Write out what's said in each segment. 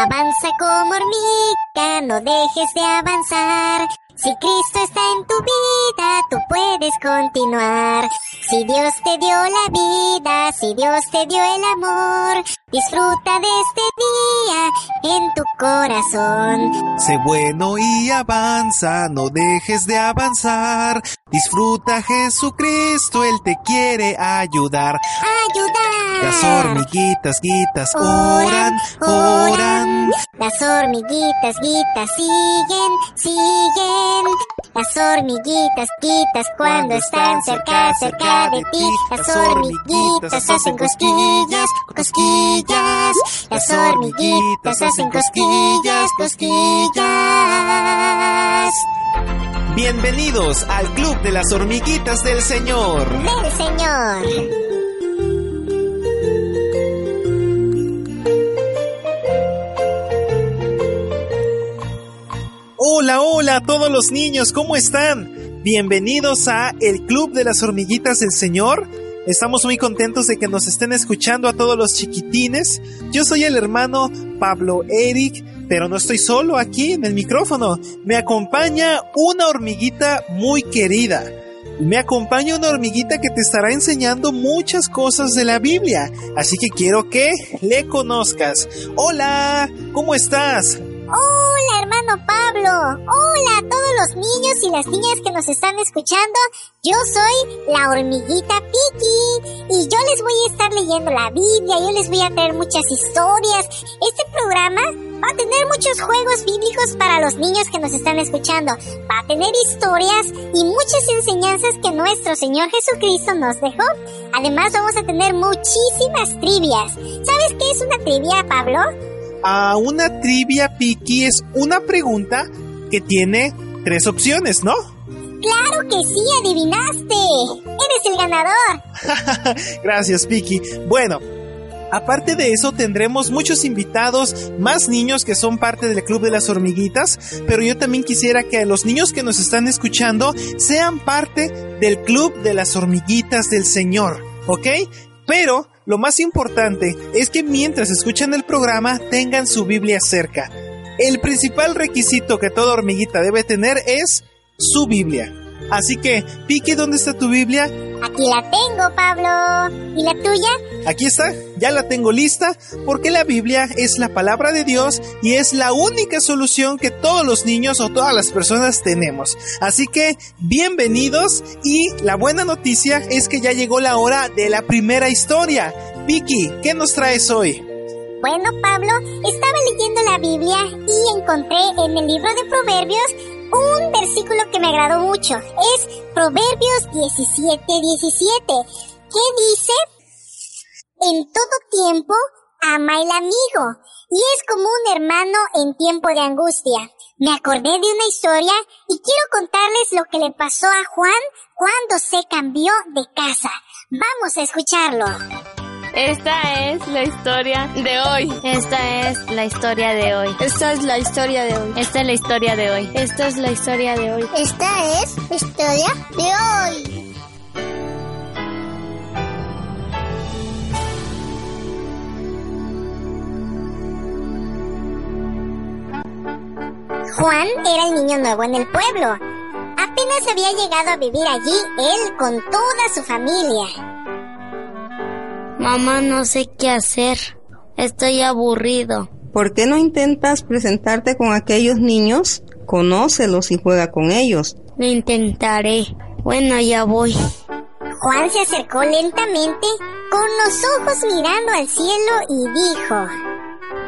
Avanza como hormiga, no dejes de avanzar. Si Cristo está en tu vida, tú puedes continuar. Si Dios te dio la vida, si Dios te dio el amor, disfruta de este día en tu corazón. Sé bueno y avanza, no dejes de avanzar. Disfruta Jesucristo, Él te quiere ayudar. Ayudar. Las hormiguitas, guitas, oran, oran. Las hormiguitas, guitas, siguen, siguen. Las hormiguitas, guitas, cuando están cerca, cerca de ti. Las hormiguitas hacen cosquillas, cosquillas. Las hormiguitas hacen cosquillas, cosquillas. Bienvenidos al Club de las Hormiguitas del Señor. Del Señor. Hola, hola a todos los niños, ¿cómo están? Bienvenidos a el Club de las Hormiguitas del Señor. Estamos muy contentos de que nos estén escuchando a todos los chiquitines. Yo soy el hermano Pablo Eric, pero no estoy solo aquí en el micrófono. Me acompaña una hormiguita muy querida. Me acompaña una hormiguita que te estará enseñando muchas cosas de la Biblia. Así que quiero que le conozcas. Hola, ¿cómo estás? Hola, hermano Pablo. Hola a todos los niños y las niñas que nos están escuchando. Yo soy la hormiguita Piki y yo les voy a estar leyendo la Biblia, yo les voy a traer muchas historias. Este programa va a tener muchos juegos bíblicos para los niños que nos están escuchando. Va a tener historias y muchas enseñanzas que nuestro Señor Jesucristo nos dejó. Además vamos a tener muchísimas trivias. ¿Sabes qué es una trivia, Pablo? A una trivia Piki es una pregunta que tiene tres opciones, ¿no? ¡Claro que sí, adivinaste! ¡Eres el ganador! Gracias, Piki. Bueno, aparte de eso tendremos muchos invitados, más niños que son parte del Club de las Hormiguitas, pero yo también quisiera que los niños que nos están escuchando sean parte del Club de las Hormiguitas del Señor, ¿ok? Pero lo más importante es que mientras escuchan el programa tengan su Biblia cerca. El principal requisito que toda hormiguita debe tener es su Biblia. Así que, Piki, ¿dónde está tu Biblia? Aquí la tengo, Pablo. ¿Y la tuya? Aquí está, ya la tengo lista, porque la Biblia es la palabra de Dios y es la única solución que todos los niños o todas las personas tenemos. Así que, bienvenidos y la buena noticia es que ya llegó la hora de la primera historia. Piki, ¿qué nos traes hoy? Bueno, Pablo, estaba leyendo la Biblia y encontré en el libro de Proverbios un versículo que me agradó mucho. Es Proverbios 17, 17, que dice, en todo tiempo ama el amigo y es como un hermano en tiempo de angustia. Me acordé de una historia y quiero contarles lo que le pasó a Juan cuando se cambió de casa. Vamos a escucharlo. Esta es la historia de hoy. Esta es la historia de hoy. Esta es la historia de hoy. Esta es la historia de hoy. Esta es la historia de hoy. Esta es la historia de hoy. Juan era el niño nuevo en el pueblo. Apenas había llegado a vivir allí él con toda su familia. Mamá, no sé qué hacer. Estoy aburrido. ¿Por qué no intentas presentarte con aquellos niños? Conócelos y juega con ellos. Lo intentaré. Bueno, ya voy. Juan se acercó lentamente, con los ojos mirando al cielo y dijo,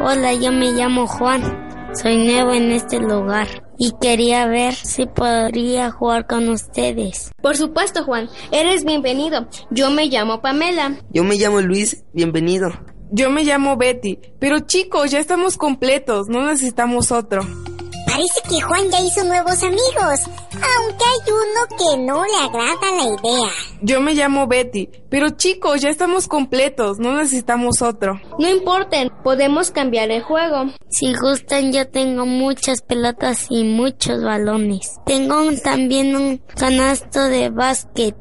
Hola, yo me llamo Juan. Soy nuevo en este lugar y quería ver si podría jugar con ustedes. Por supuesto, Juan. Eres bienvenido. Yo me llamo Pamela. Yo me llamo Luis. Bienvenido. Yo me llamo Betty. Pero chicos, ya estamos completos. No necesitamos otro. Parece que Juan ya hizo nuevos amigos, aunque hay uno que no le agrada la idea. Yo me llamo Betty, pero chicos, ya estamos completos, no necesitamos otro. No importen, podemos cambiar el juego. Si gustan, yo tengo muchas pelotas y muchos balones. Tengo un- también un canasto de básquet.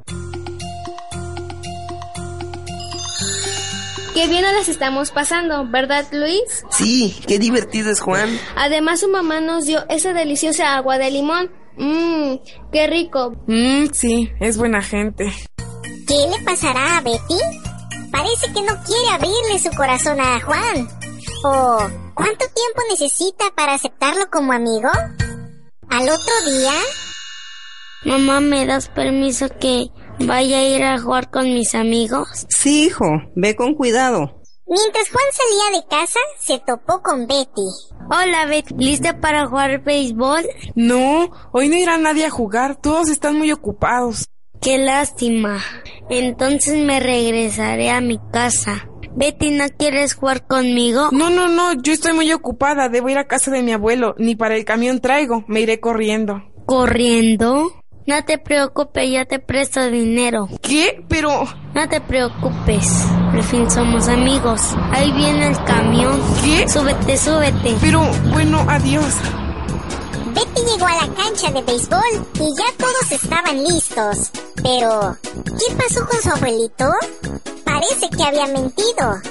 ¿Qué bien nos las estamos pasando, ¿verdad, Luis? Sí, qué divertido es Juan. Además, su mamá nos dio esa deliciosa agua de limón. Mmm, qué rico. Mmm, sí, es buena gente. ¿Qué le pasará a Betty? Parece que no quiere abrirle su corazón a Juan. ¿O cuánto tiempo necesita para aceptarlo como amigo? ¿Al otro día? Mamá, ¿me das permiso que vaya a ir a jugar con mis amigos? Sí, hijo, ve con cuidado. Mientras Juan salía de casa, se topó con Betty. Hola, Betty, ¿lista para jugar béisbol? No, hoy no irá nadie a jugar, todos están muy ocupados. Qué lástima. Entonces me regresaré a mi casa. Betty, ¿no quieres jugar conmigo? No, no, no, yo estoy muy ocupada, debo ir a casa de mi abuelo, ni para el camión traigo, me iré corriendo. ¿Corriendo? No te preocupes, yo te presto dinero. ¿Qué? Pero... No te preocupes, al fin somos amigos. Ahí viene el camión. ¿Qué? Súbete, súbete. Pero, bueno, adiós. Betty llegó a la cancha de béisbol y ya todos estaban listos. Pero, ¿qué pasó con su abuelito? Parece que había mentido.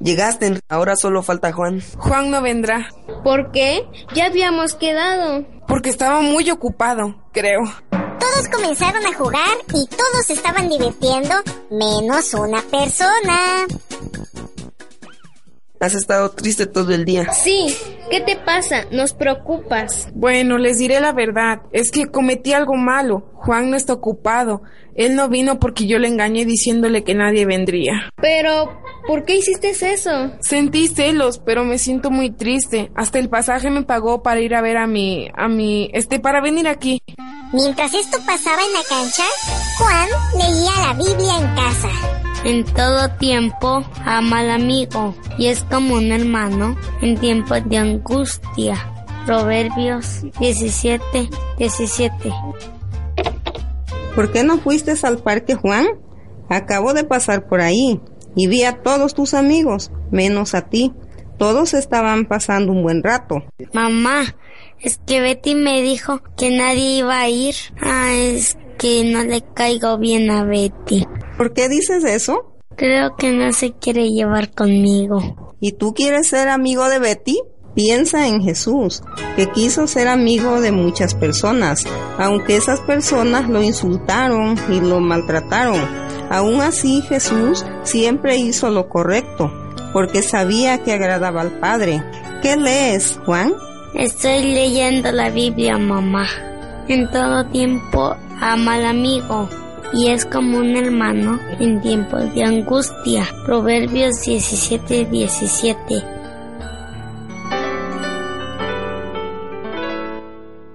Llegaste, ahora solo falta Juan. Juan no vendrá. ¿Por qué? Ya habíamos quedado. Porque estaba muy ocupado, creo. Todos comenzaron a jugar y todos se estaban divirtiendo, menos una persona. Has estado triste todo el día. Sí, ¿qué te pasa? Nos preocupas. Bueno, les diré la verdad. Es que cometí algo malo. Juan no está ocupado. Él no vino porque yo le engañé diciéndole que nadie vendría. Pero, ¿por qué hiciste eso? Sentí celos, pero me siento muy triste. Hasta el pasaje me pagó para ir a ver a mi, a mi, este, para venir aquí. Mientras esto pasaba en la cancha, Juan leía la Biblia en casa. En todo tiempo ama al amigo y es como un hermano en tiempos de angustia. Proverbios 17, 17. ¿Por qué no fuiste al parque, Juan? Acabo de pasar por ahí y vi a todos tus amigos, menos a ti. Todos estaban pasando un buen rato. Mamá, es que Betty me dijo que nadie iba a ir. Ah, es que no le caigo bien a Betty. ¿Por qué dices eso? Creo que no se quiere llevar conmigo. ¿Y tú quieres ser amigo de Betty? Piensa en Jesús, que quiso ser amigo de muchas personas, aunque esas personas lo insultaron y lo maltrataron. Aún así Jesús siempre hizo lo correcto, porque sabía que agradaba al Padre. ¿Qué lees, Juan? Estoy leyendo la Biblia, mamá. En todo tiempo ama al amigo y es como un hermano en tiempos de angustia. Proverbios 17, 17.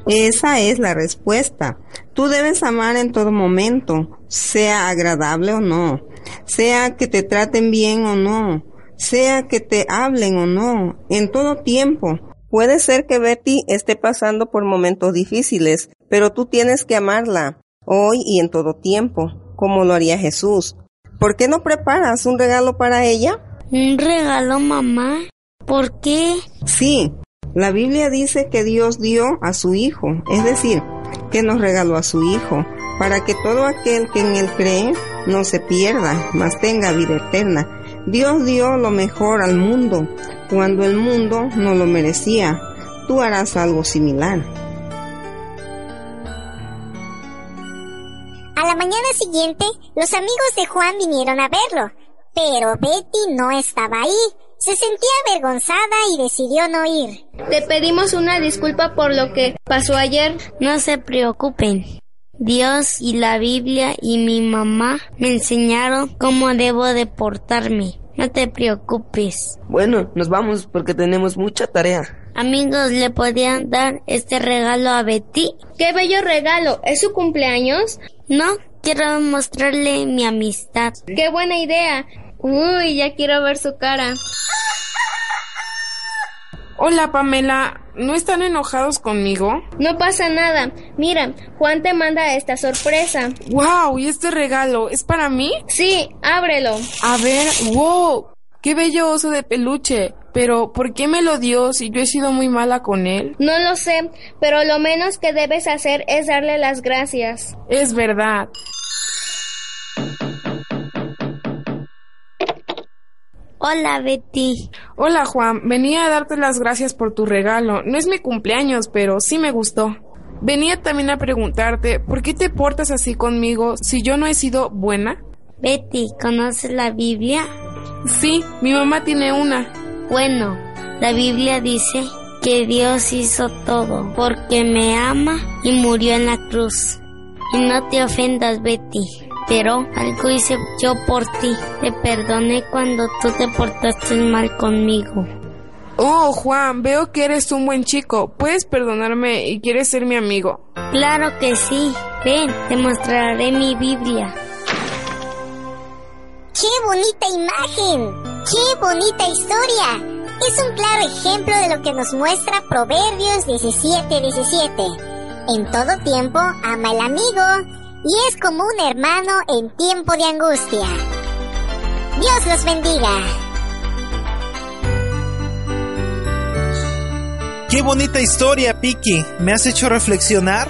Esa es la respuesta. Tú debes amar en todo momento, sea agradable o no, sea que te traten bien o no, sea que te hablen o no, en todo tiempo. Puede ser que Betty esté pasando por momentos difíciles, pero tú tienes que amarla, hoy y en todo tiempo, como lo haría Jesús. ¿Por qué no preparas un regalo para ella? ¿Un regalo, mamá? ¿Por qué? Sí, la Biblia dice que Dios dio a su Hijo, es decir, que nos regaló a su Hijo, para que todo aquel que en Él cree no se pierda, mas tenga vida eterna. Dios dio lo mejor al mundo, cuando el mundo no lo merecía. Tú harás algo similar. A la mañana siguiente, los amigos de Juan vinieron a verlo, pero Betty no estaba ahí. Se sentía avergonzada y decidió no ir. Te pedimos una disculpa por lo que pasó ayer. No se preocupen. Dios y la Biblia y mi mamá me enseñaron cómo debo de portarme. No te preocupes. Bueno, nos vamos porque tenemos mucha tarea. Amigos, ¿le podían dar este regalo a Betty? ¡Qué bello regalo! ¿Es su cumpleaños? No, quiero mostrarle mi amistad. ¡Qué buena idea! Uy, ya quiero ver su cara. Hola Pamela, ¿no están enojados conmigo? No pasa nada. Mira, Juan te manda esta sorpresa. ¡Wow! ¿Y este regalo es para mí? Sí, ábrelo. A ver, wow. ¡Qué bello oso de peluche! Pero, ¿por qué me lo dio si yo he sido muy mala con él? No lo sé, pero lo menos que debes hacer es darle las gracias. Es verdad. Hola, Betty. Hola Juan, venía a darte las gracias por tu regalo. No es mi cumpleaños, pero sí me gustó. Venía también a preguntarte, ¿por qué te portas así conmigo si yo no he sido buena? Betty, ¿conoces la Biblia? Sí, mi mamá tiene una. Bueno, la Biblia dice que Dios hizo todo porque me ama y murió en la cruz. Y no te ofendas, Betty, pero algo hice yo por ti. Te perdoné cuando tú te portaste mal conmigo. Oh, Juan, veo que eres un buen chico. ¿Puedes perdonarme y quieres ser mi amigo? Claro que sí. Ven, te mostraré mi Biblia. ¡Qué bonita imagen! ¡Qué bonita historia! Es un claro ejemplo de lo que nos muestra Proverbios 17, 17. En todo tiempo ama el amigo y es como un hermano en tiempo de angustia. Dios los bendiga. Qué bonita historia, Piki. Me has hecho reflexionar.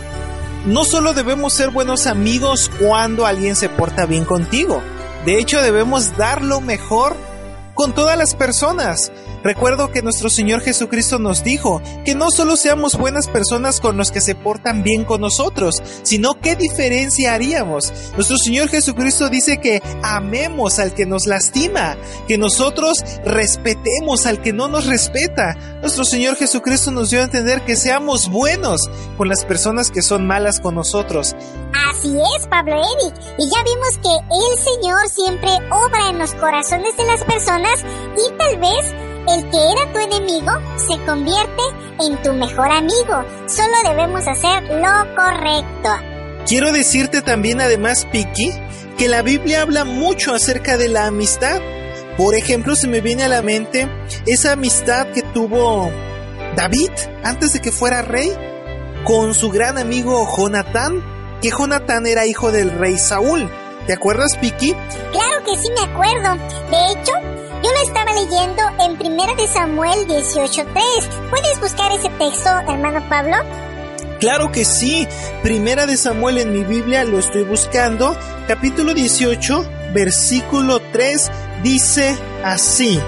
No solo debemos ser buenos amigos cuando alguien se porta bien contigo. De hecho, debemos dar lo mejor con todas las personas. Recuerdo que nuestro Señor Jesucristo nos dijo que no solo seamos buenas personas con los que se portan bien con nosotros, sino qué diferencia haríamos. Nuestro Señor Jesucristo dice que amemos al que nos lastima, que nosotros respetemos al que no nos respeta. Nuestro Señor Jesucristo nos dio a entender que seamos buenos con las personas que son malas con nosotros. Así es, Pablo Eric. Y ya vimos que el Señor siempre obra en los corazones de las personas y tal vez el que era tu enemigo se convierte en tu mejor amigo. Solo debemos hacer lo correcto. Quiero decirte también además, Piki, que la Biblia habla mucho acerca de la amistad. Por ejemplo, se me viene a la mente esa amistad que tuvo David antes de que fuera rey con su gran amigo Jonatán, que Jonatán era hijo del rey Saúl. ¿Te acuerdas, Piki? Claro que sí me acuerdo. De hecho, yo lo estaba leyendo en 1 de Samuel 18.3. ¿Puedes buscar ese texto, hermano Pablo? Claro que sí. Primera de Samuel en mi Biblia lo estoy buscando. Capítulo 18, versículo 3 dice así.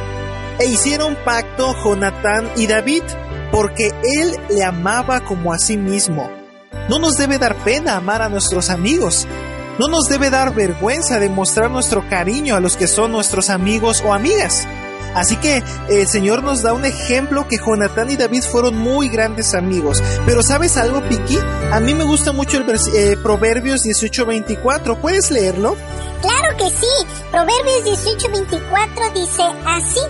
E hicieron pacto Jonatán y David, porque él le amaba como a sí mismo. No nos debe dar pena amar a nuestros amigos. No nos debe dar vergüenza demostrar nuestro cariño a los que son nuestros amigos o amigas. Así que el Señor nos da un ejemplo que Jonatán y David fueron muy grandes amigos. Pero ¿sabes algo, Piki? A mí me gusta mucho el eh, Proverbios 18:24. ¿Puedes leerlo? Claro que sí. Proverbios 18:24 dice así.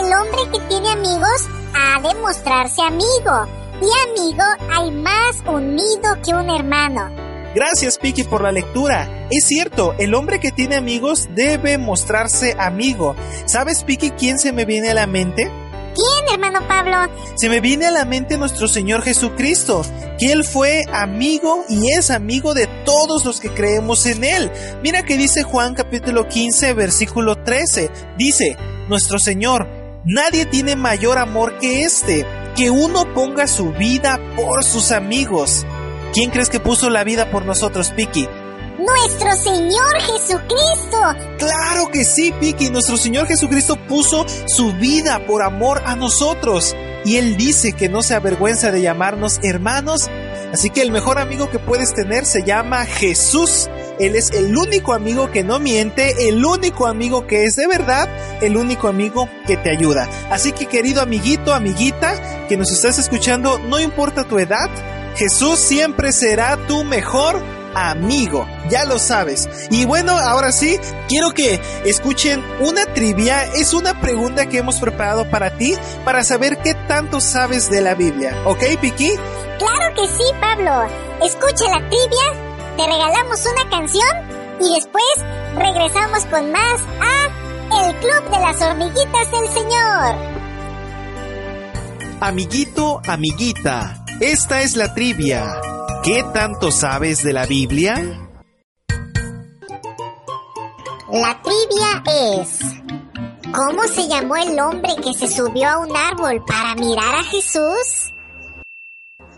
El hombre que tiene amigos ha de mostrarse amigo. Y amigo hay más unido que un hermano. Gracias, Piki, por la lectura. Es cierto, el hombre que tiene amigos debe mostrarse amigo. ¿Sabes, Piki, quién se me viene a la mente? ¿Quién, hermano Pablo? Se me viene a la mente nuestro Señor Jesucristo, que Él fue amigo y es amigo de todos los que creemos en Él. Mira que dice Juan capítulo 15, versículo 13. Dice, nuestro Señor, nadie tiene mayor amor que este, que uno ponga su vida por sus amigos. ¿Quién crees que puso la vida por nosotros, Piki? Nuestro Señor Jesucristo. Claro que sí, Piki. Nuestro Señor Jesucristo puso su vida por amor a nosotros. Y Él dice que no se avergüenza de llamarnos hermanos. Así que el mejor amigo que puedes tener se llama Jesús. Él es el único amigo que no miente, el único amigo que es de verdad, el único amigo que te ayuda. Así que querido amiguito, amiguita, que nos estás escuchando, no importa tu edad, Jesús siempre será tu mejor amigo, ya lo sabes. Y bueno, ahora sí, quiero que escuchen una trivia. Es una pregunta que hemos preparado para ti, para saber qué tanto sabes de la Biblia. ¿Ok, Piki? Claro que sí, Pablo. Escucha la trivia, te regalamos una canción y después regresamos con más a El Club de las Hormiguitas del Señor. Amiguito, amiguita. Esta es la trivia. ¿Qué tanto sabes de la Biblia? La trivia es... ¿Cómo se llamó el hombre que se subió a un árbol para mirar a Jesús?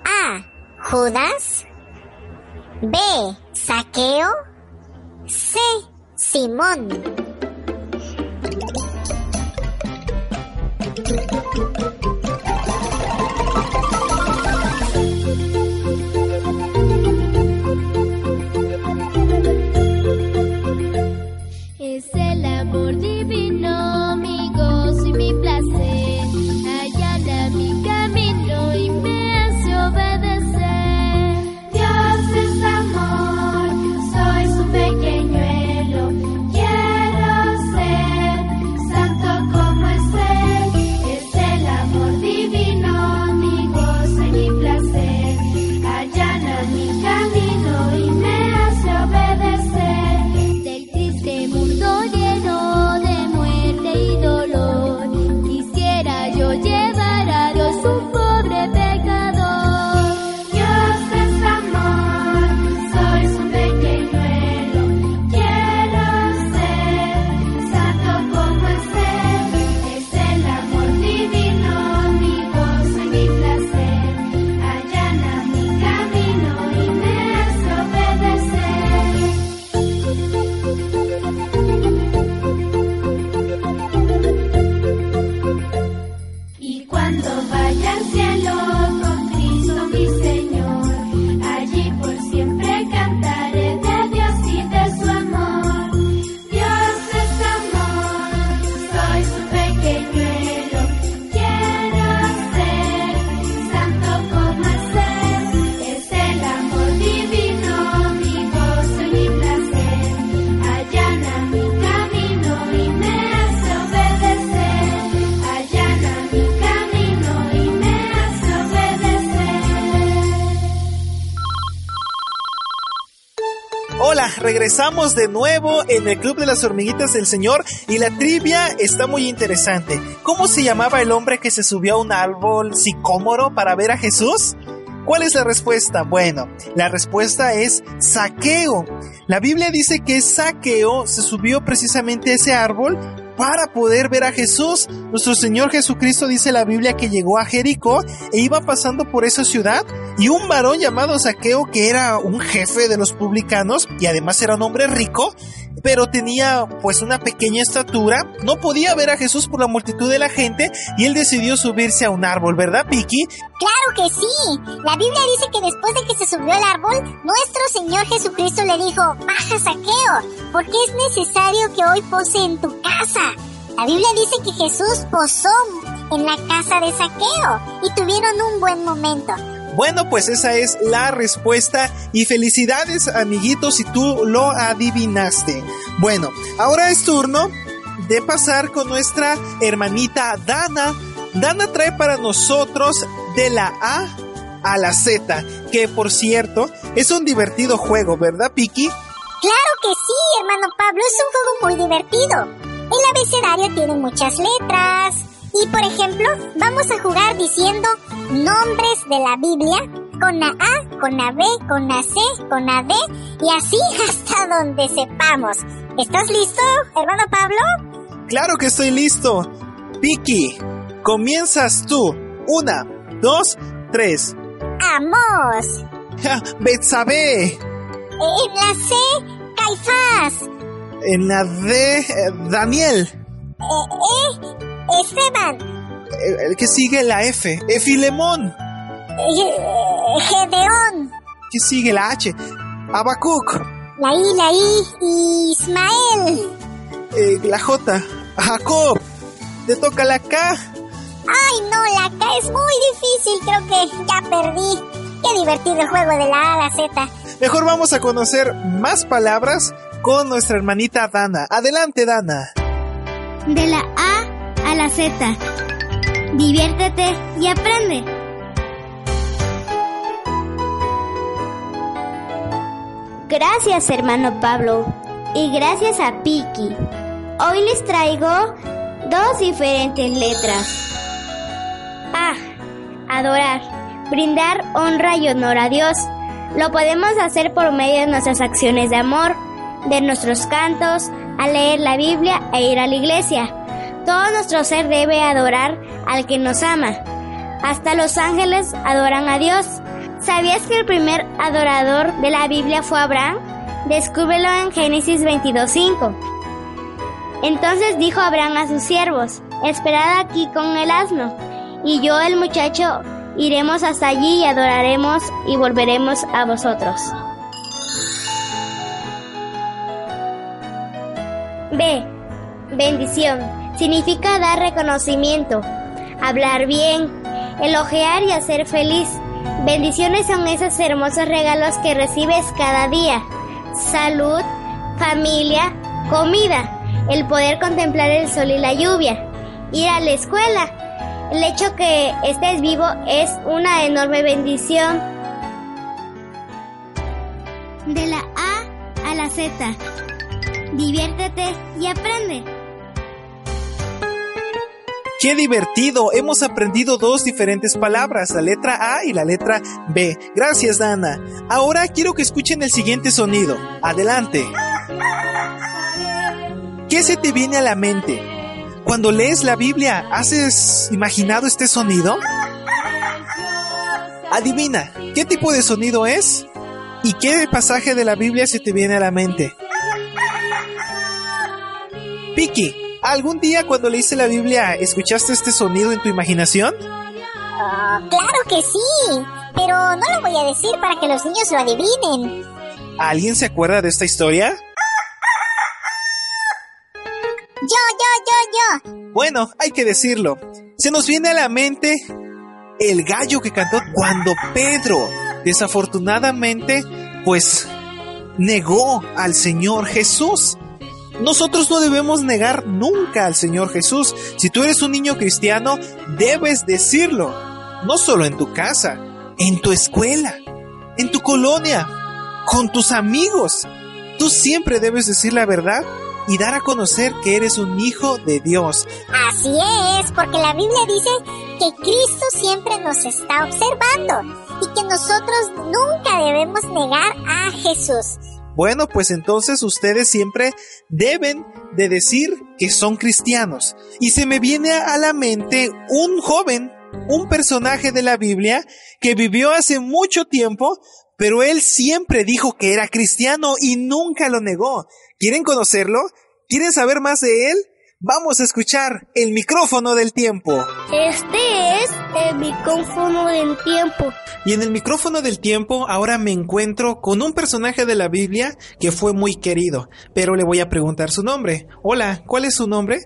A. Judas. B. Saqueo. C. Simón. Regresamos de nuevo en el Club de las Hormiguitas del Señor y la trivia está muy interesante. ¿Cómo se llamaba el hombre que se subió a un árbol sicómoro para ver a Jesús? ¿Cuál es la respuesta? Bueno, la respuesta es saqueo. La Biblia dice que saqueo se subió precisamente a ese árbol para poder ver a Jesús. Nuestro Señor Jesucristo dice la Biblia que llegó a Jericó e iba pasando por esa ciudad y un varón llamado Saqueo que era un jefe de los publicanos y además era un hombre rico, pero tenía pues una pequeña estatura, no podía ver a Jesús por la multitud de la gente y él decidió subirse a un árbol, ¿verdad, Piki? Claro que sí. La Biblia dice que después de que se subió al árbol, nuestro Señor Jesucristo le dijo, baja Saqueo, porque es necesario que hoy pose en tu casa. La Biblia dice que Jesús posó en la casa de Saqueo y tuvieron un buen momento. Bueno, pues esa es la respuesta y felicidades amiguitos si tú lo adivinaste. Bueno, ahora es turno de pasar con nuestra hermanita Dana. Dana trae para nosotros de la A a la Z, que por cierto es un divertido juego, ¿verdad, Piki? Claro que sí, hermano Pablo, es un juego muy divertido. El abecedario tiene muchas letras, y por ejemplo, vamos a jugar diciendo nombres de la Biblia con la A, con la B, con la C, con la D y así hasta donde sepamos. ¿Estás listo, hermano Pablo? Claro que estoy listo. Piki, comienzas tú. Una, dos, tres. ¡Amos! Betsabe. En la C, Caifás. En la D, eh, Daniel. Eh, eh, Esteban. El, que sigue la F. Efilemón. Gedeón. ¿Qué sigue la H? Abacuc. La I, la I. Ismael. Eh, la J. Jacob. Te toca la K. Ay, no, la K es muy difícil. Creo que ya perdí. Qué divertido el juego de la A a la Z. Mejor vamos a conocer más palabras con nuestra hermanita Dana. Adelante, Dana. De la La Z. Diviértete y aprende. Gracias hermano Pablo y gracias a Piki. Hoy les traigo dos diferentes letras. A. Adorar. Brindar honra y honor a Dios. Lo podemos hacer por medio de nuestras acciones de amor, de nuestros cantos, a leer la Biblia e ir a la iglesia. Todo nuestro ser debe adorar al que nos ama. Hasta los ángeles adoran a Dios. ¿Sabías que el primer adorador de la Biblia fue Abraham? Descúbrelo en Génesis 22.5. Entonces dijo Abraham a sus siervos, esperad aquí con el asno, y yo el muchacho iremos hasta allí y adoraremos y volveremos a vosotros. B. Bendición significa dar reconocimiento, hablar bien, elogiar y hacer feliz. Bendiciones son esos hermosos regalos que recibes cada día. Salud, familia, comida, el poder contemplar el sol y la lluvia, ir a la escuela. El hecho que estés vivo es una enorme bendición. De la A a la Z. Diviértete y aprende. ¡Qué divertido! Hemos aprendido dos diferentes palabras, la letra A y la letra B. Gracias, Dana. Ahora quiero que escuchen el siguiente sonido. Adelante. ¿Qué se te viene a la mente? Cuando lees la Biblia, ¿haces imaginado este sonido? Adivina, ¿qué tipo de sonido es? ¿Y qué pasaje de la Biblia se te viene a la mente? Piki, ¿Algún día cuando leíste la Biblia escuchaste este sonido en tu imaginación? Ah, claro que sí, pero no lo voy a decir para que los niños lo adivinen. ¿Alguien se acuerda de esta historia? Yo, yo, yo, yo. Bueno, hay que decirlo. Se nos viene a la mente el gallo que cantó cuando Pedro, desafortunadamente, pues negó al Señor Jesús. Nosotros no debemos negar nunca al Señor Jesús. Si tú eres un niño cristiano, debes decirlo. No solo en tu casa, en tu escuela, en tu colonia, con tus amigos. tú siempre debes decir la verdad y dar a conocer que eres un hijo de Dios. Así es, porque la Biblia dice que Cristo siempre nos está observando y que nosotros nunca debemos negar a Jesús. Bueno, pues entonces ustedes siempre deben de decir que son cristianos. Y se me viene a la mente un joven, un personaje de la Biblia que vivió hace mucho tiempo, pero él siempre dijo que era cristiano y nunca lo negó. ¿Quieren conocerlo? ¿Quieren saber más de él? Vamos a escuchar el micrófono del tiempo. Este es el micrófono del tiempo. Y en el micrófono del tiempo ahora me encuentro con un personaje de la Biblia que fue muy querido, pero le voy a preguntar su nombre. Hola, ¿cuál es su nombre?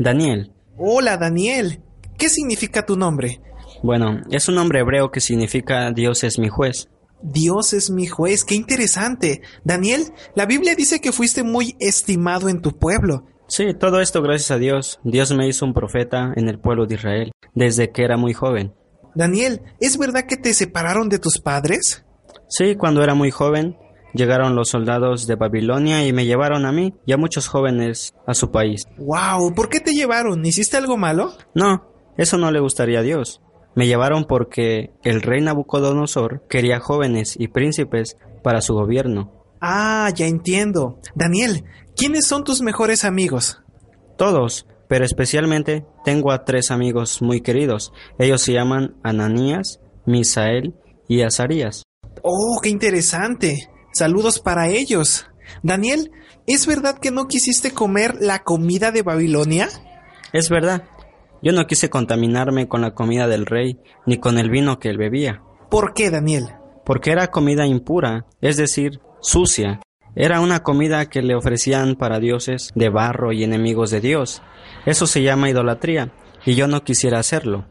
Daniel. Hola, Daniel. ¿Qué significa tu nombre? Bueno, es un nombre hebreo que significa Dios es mi juez. Dios es mi juez, qué interesante. Daniel, la Biblia dice que fuiste muy estimado en tu pueblo. Sí, todo esto gracias a Dios. Dios me hizo un profeta en el pueblo de Israel desde que era muy joven. Daniel, ¿es verdad que te separaron de tus padres? Sí, cuando era muy joven llegaron los soldados de Babilonia y me llevaron a mí y a muchos jóvenes a su país. Wow, ¿por qué te llevaron? ¿Hiciste algo malo? No, eso no le gustaría a Dios. Me llevaron porque el rey Nabucodonosor quería jóvenes y príncipes para su gobierno. Ah, ya entiendo. Daniel, ¿quiénes son tus mejores amigos? Todos, pero especialmente tengo a tres amigos muy queridos. Ellos se llaman Ananías, Misael y Azarías. Oh, qué interesante. Saludos para ellos. Daniel, ¿es verdad que no quisiste comer la comida de Babilonia? Es verdad. Yo no quise contaminarme con la comida del rey, ni con el vino que él bebía. ¿Por qué, Daniel? Porque era comida impura, es decir, sucia. Era una comida que le ofrecían para dioses de barro y enemigos de Dios. Eso se llama idolatría, y yo no quisiera hacerlo.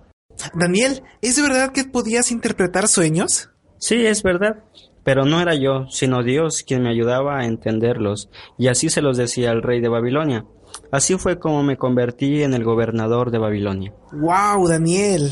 Daniel, ¿es verdad que podías interpretar sueños? Sí, es verdad. Pero no era yo, sino Dios quien me ayudaba a entenderlos, y así se los decía al rey de Babilonia. Así fue como me convertí en el gobernador de Babilonia. Wow, Daniel.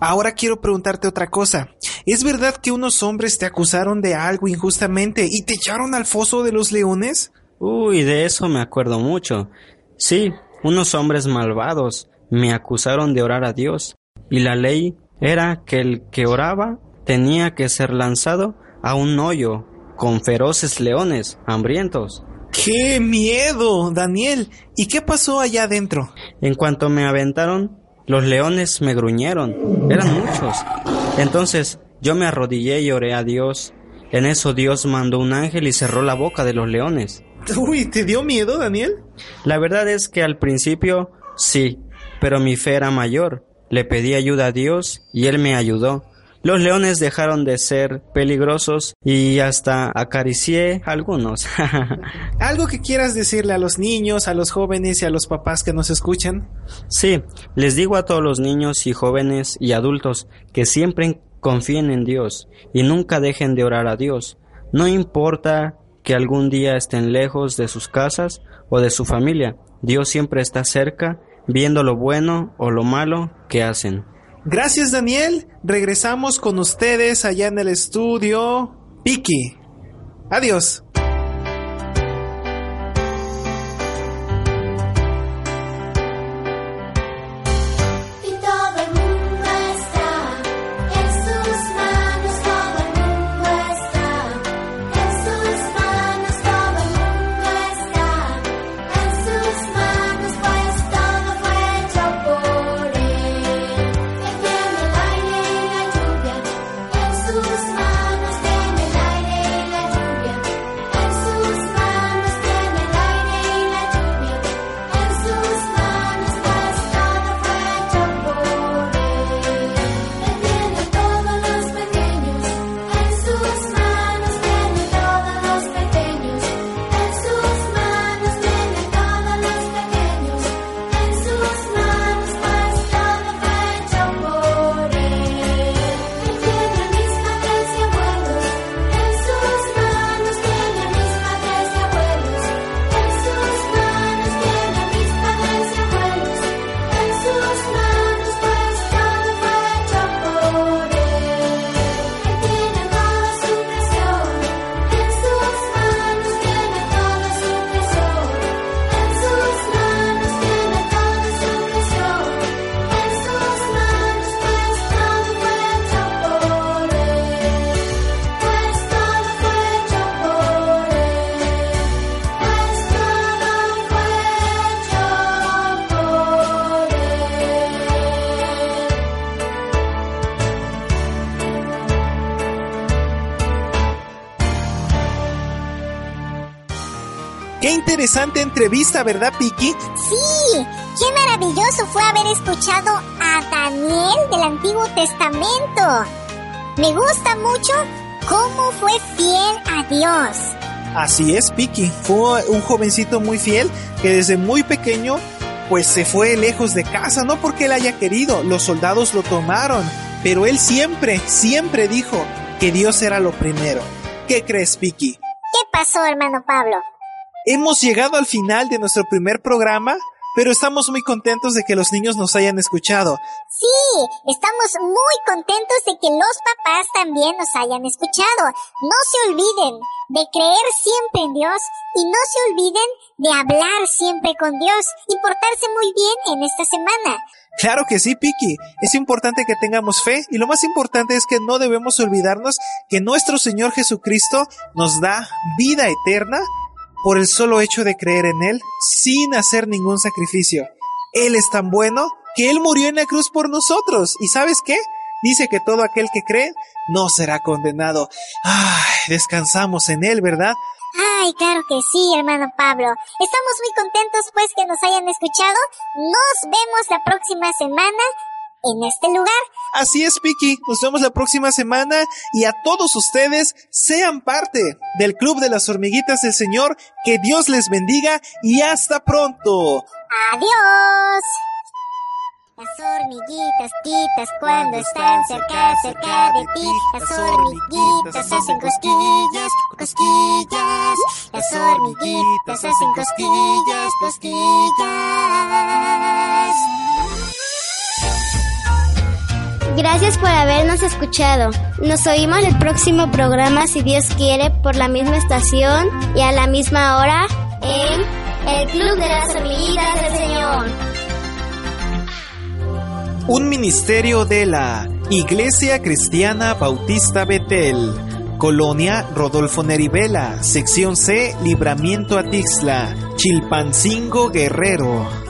Ahora quiero preguntarte otra cosa. ¿Es verdad que unos hombres te acusaron de algo injustamente y te echaron al foso de los leones? Uy, de eso me acuerdo mucho. Sí, unos hombres malvados me acusaron de orar a Dios, y la ley era que el que oraba tenía que ser lanzado a un hoyo con feroces leones hambrientos. ¡Qué miedo, Daniel! ¿Y qué pasó allá adentro? En cuanto me aventaron, los leones me gruñeron. Eran muchos. Entonces yo me arrodillé y oré a Dios. En eso Dios mandó un ángel y cerró la boca de los leones. Uy, ¿te dio miedo, Daniel? La verdad es que al principio sí, pero mi fe era mayor. Le pedí ayuda a Dios y Él me ayudó. Los leones dejaron de ser peligrosos y hasta acaricié a algunos. ¿Algo que quieras decirle a los niños, a los jóvenes y a los papás que nos escuchan? Sí, les digo a todos los niños y jóvenes y adultos que siempre confíen en Dios y nunca dejen de orar a Dios. No importa que algún día estén lejos de sus casas o de su familia, Dios siempre está cerca, viendo lo bueno o lo malo que hacen. Gracias Daniel. Regresamos con ustedes allá en el estudio. Piki. Adiós. Interesante entrevista, ¿verdad, Piki? Sí, qué maravilloso fue haber escuchado a Daniel del Antiguo Testamento. Me gusta mucho cómo fue fiel a Dios. Así es, Piki. Fue un jovencito muy fiel que desde muy pequeño pues se fue lejos de casa, no porque él haya querido, los soldados lo tomaron, pero él siempre, siempre dijo que Dios era lo primero. ¿Qué crees, Piki? ¿Qué pasó, hermano Pablo? Hemos llegado al final de nuestro primer programa, pero estamos muy contentos de que los niños nos hayan escuchado. Sí, estamos muy contentos de que los papás también nos hayan escuchado. No se olviden de creer siempre en Dios y no se olviden de hablar siempre con Dios y portarse muy bien en esta semana. Claro que sí, Piki. Es importante que tengamos fe y lo más importante es que no debemos olvidarnos que nuestro Señor Jesucristo nos da vida eterna por el solo hecho de creer en Él sin hacer ningún sacrificio. Él es tan bueno que Él murió en la cruz por nosotros. ¿Y sabes qué? Dice que todo aquel que cree no será condenado. Ay, descansamos en Él, ¿verdad? Ay, claro que sí, hermano Pablo. Estamos muy contentos pues que nos hayan escuchado. Nos vemos la próxima semana en este lugar. Así es, Piki. Nos vemos la próxima semana y a todos ustedes sean parte del Club de las Hormiguitas del Señor. Que Dios les bendiga y hasta pronto. Adiós. Las hormiguitas, titas, cuando están cerca, cerca de ti, las hormiguitas hacen cosquillas, cosquillas. Las hormiguitas hacen cosquillas, cosquillas. Gracias por habernos escuchado. Nos oímos el próximo programa, si Dios quiere, por la misma estación y a la misma hora en el Club de las Hormiguitas del Señor. Un ministerio de la Iglesia Cristiana Bautista Betel, Colonia Rodolfo Nerivela, sección C, Libramiento Atixla, Chilpancingo Guerrero.